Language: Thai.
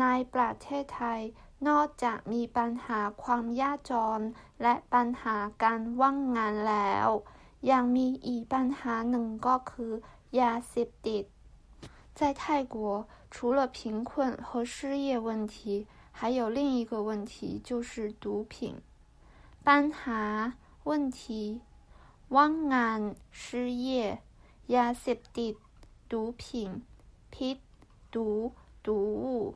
ในประเทศไทย นอกจากมีปัญหาความยากจนและปัญหาการว่างงานแล้ว ยังมีอีกปัญหาหนึ่งก็คือยาเสพติด在泰国，除了贫困和失业问题，还有另一个问题就是毒品。ปัญหา问题ว่างงาน失业ยาเสพติด毒品พิษ毒毒物